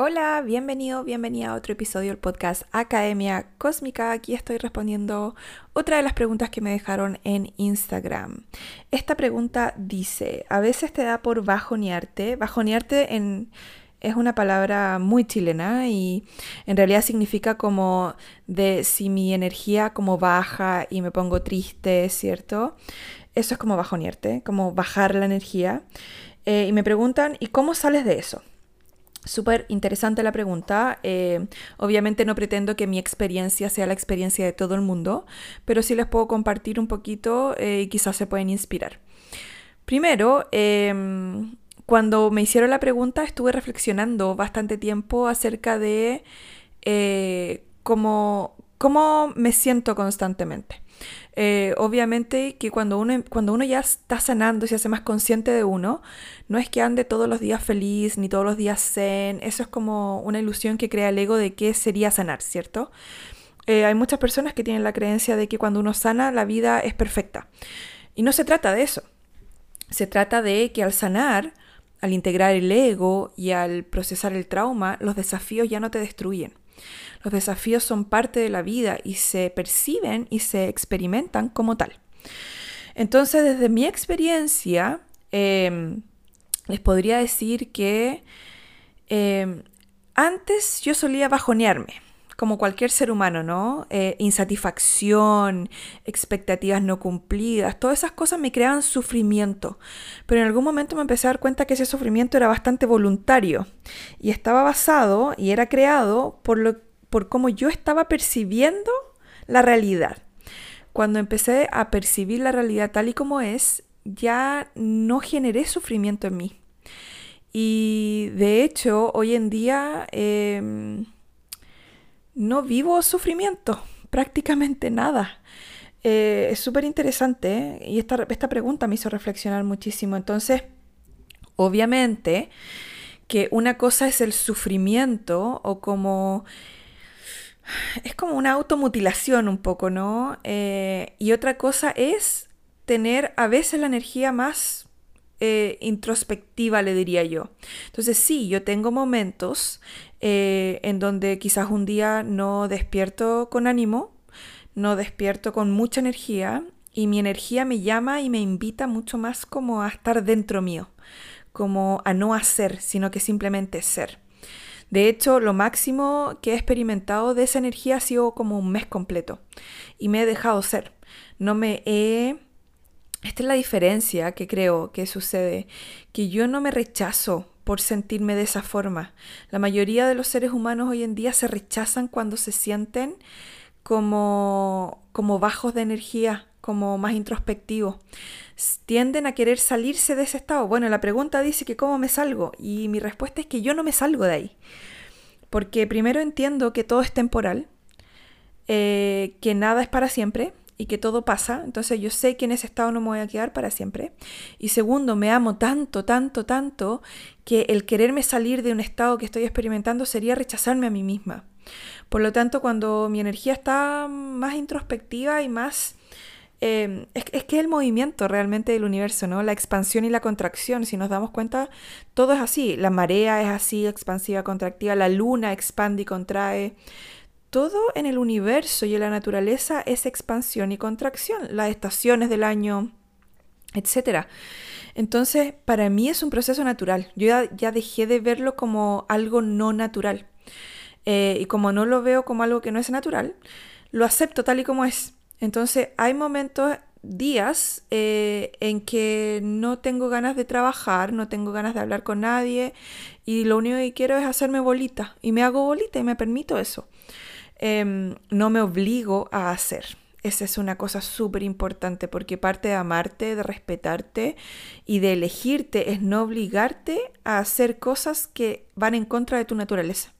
Hola, bienvenido, bienvenida a otro episodio del podcast Academia Cósmica. Aquí estoy respondiendo otra de las preguntas que me dejaron en Instagram. Esta pregunta dice, a veces te da por bajonearte. Bajonearte en, es una palabra muy chilena y en realidad significa como de si mi energía como baja y me pongo triste, ¿cierto? Eso es como bajonearte, como bajar la energía. Eh, y me preguntan, ¿y cómo sales de eso? Súper interesante la pregunta. Eh, obviamente no pretendo que mi experiencia sea la experiencia de todo el mundo, pero sí les puedo compartir un poquito eh, y quizás se pueden inspirar. Primero, em, cuando me hicieron la pregunta estuve reflexionando bastante tiempo acerca de eh, cómo, cómo me siento constantemente. Eh, obviamente que cuando uno, cuando uno ya está sanando y se hace más consciente de uno, no es que ande todos los días feliz ni todos los días zen, eso es como una ilusión que crea el ego de qué sería sanar, ¿cierto? Eh, hay muchas personas que tienen la creencia de que cuando uno sana la vida es perfecta. Y no se trata de eso. Se trata de que al sanar, al integrar el ego y al procesar el trauma, los desafíos ya no te destruyen. Los desafíos son parte de la vida y se perciben y se experimentan como tal. Entonces, desde mi experiencia, em, les podría decir que em, antes yo solía bajonearme, como cualquier ser humano, ¿no? Eh, insatisfacción, expectativas no cumplidas, todas esas cosas me creaban sufrimiento. Pero en algún momento me empecé a dar cuenta que ese sufrimiento era bastante voluntario y estaba basado y era creado por lo por cómo yo estaba percibiendo la realidad. Cuando empecé a percibir la realidad tal y como es, ya no generé sufrimiento en mí. Y de hecho, hoy en día em, no vivo sufrimiento, prácticamente nada. Eh, es súper interesante ¿eh? y esta, esta pregunta me hizo reflexionar muchísimo. Entonces, obviamente que una cosa es el sufrimiento o como es como una automutilación un poco, ¿no? Eh, y otra cosa es tener a veces la energía más eh, introspectiva, le diría yo. Entonces sí, yo tengo momentos eh, en donde quizás un día no despierto con ánimo, no despierto con mucha energía y mi energía me llama y me invita mucho más como a estar dentro mío, como a no hacer, sino que simplemente ser. De hecho, lo máximo que he experimentado de esa energía ha sido como un mes completo y me he dejado ser. No me he... Esta es la diferencia que creo que sucede, que yo no me rechazo por sentirme de esa forma. La mayoría de los seres humanos hoy en día se rechazan cuando se sienten como, como bajos de energía, como más introspectivos tienden a querer salirse de ese estado. Bueno, la pregunta dice que cómo me salgo y mi respuesta es que yo no me salgo de ahí. Porque primero entiendo que todo es temporal, eh, que nada es para siempre y que todo pasa. Entonces yo sé que en ese estado no me voy a quedar para siempre. Y segundo, me amo tanto, tanto, tanto que el quererme salir de un estado que estoy experimentando sería rechazarme a mí misma. Por lo tanto, cuando mi energía está más introspectiva y más Em, es, que es el movimiento realmente del universo, ¿no? La expansión y la contracción, si nos damos cuenta, todo es así. La marea es así, expansiva, contractiva, la luna expande y contrae. Todo en el universo y en la naturaleza es expansión y contracción, las estaciones del año, etc. Entonces, para mí es un proceso natural. Yo ya, dejé de verlo como algo no natural. Eh, y como no lo veo como algo que no es natural, lo acepto tal y como es. Entonces hay momentos, días eh, en que no tengo ganas de trabajar, no tengo ganas de hablar con nadie y lo único que quiero es hacerme bolita y me hago bolita y me permito eso. Em, no me obligo a hacer. Esa es una cosa súper importante porque parte de amarte, de respetarte y de elegirte es no obligarte a hacer cosas que van en contra de tu naturaleza.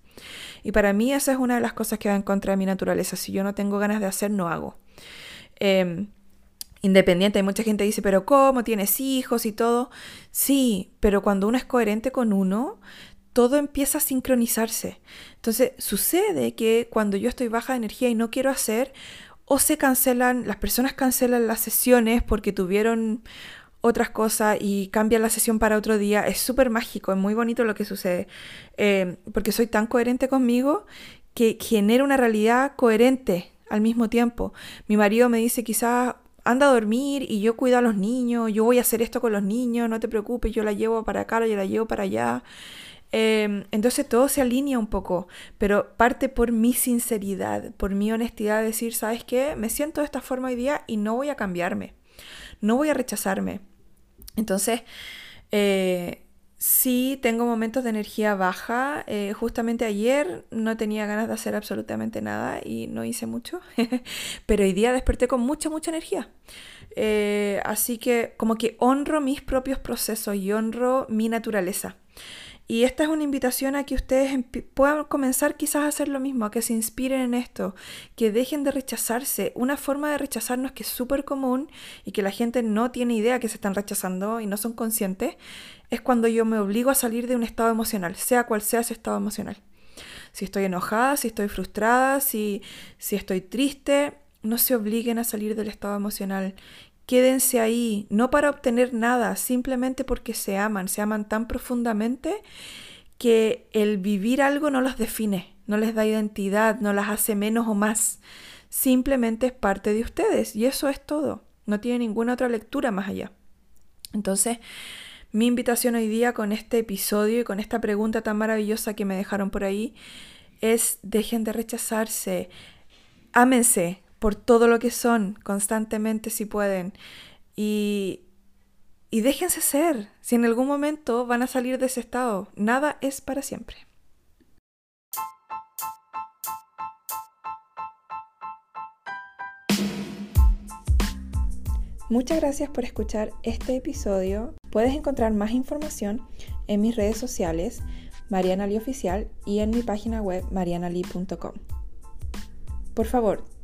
Y para mí esa es una de las cosas que va en contra de mi naturaleza. Si yo no tengo ganas de hacer, no hago. Em, independiente, hay mucha gente que dice, pero ¿cómo? ¿Tienes hijos y todo? Sí, pero cuando uno es coherente con uno, todo empieza a sincronizarse. Entonces sucede que cuando yo estoy baja de energía y no quiero hacer, o se cancelan, las personas cancelan las sesiones porque tuvieron otras cosas y cambian la sesión para otro día. Es súper mágico, es muy bonito lo que sucede, eh, porque soy tan coherente conmigo que genera una realidad coherente al mismo tiempo. Mi marido me dice quizás anda a dormir y yo cuido a los niños, yo voy a hacer esto con los niños, no te preocupes, yo la llevo para acá, yo la llevo para allá. Em, entonces todo se alinea un poco, pero parte por mi sinceridad, por mi honestidad de decir, ¿sabes qué? Me siento de esta forma hoy día y no voy a cambiarme, no voy a rechazarme. Entonces, eh, sí tengo momentos de energía baja. Eh, justamente ayer no tenía ganas de hacer absolutamente nada y no hice mucho, pero hoy día desperté con mucha, mucha energía. Eh, así que como que honro mis propios procesos y honro mi naturaleza. Y esta es una invitación a que ustedes puedan comenzar quizás a hacer lo mismo, a que se inspiren en esto, que dejen de rechazarse. Una forma de rechazarnos que es súper común y que la gente no tiene idea que se están rechazando y no son conscientes, es cuando yo me obligo a salir de un estado emocional, sea cual sea ese estado emocional. Si estoy enojada, si estoy frustrada, si, si estoy triste, no se obliguen a salir del estado emocional Quédense ahí, no para obtener nada, simplemente porque se aman, se aman tan profundamente que el vivir algo no los define, no les da identidad, no las hace menos o más. Simplemente es parte de ustedes y eso es todo. No tiene ninguna otra lectura más allá. Entonces, mi invitación hoy día con este episodio y con esta pregunta tan maravillosa que me dejaron por ahí es dejen de rechazarse, ámense, por todo lo que son constantemente si pueden. Y, y déjense ser, si en algún momento van a salir de ese estado, nada es para siempre. Muchas gracias por escuchar este episodio. Puedes encontrar más información en mis redes sociales, Mariana Oficial, y en mi página web, marianali.com. Por favor,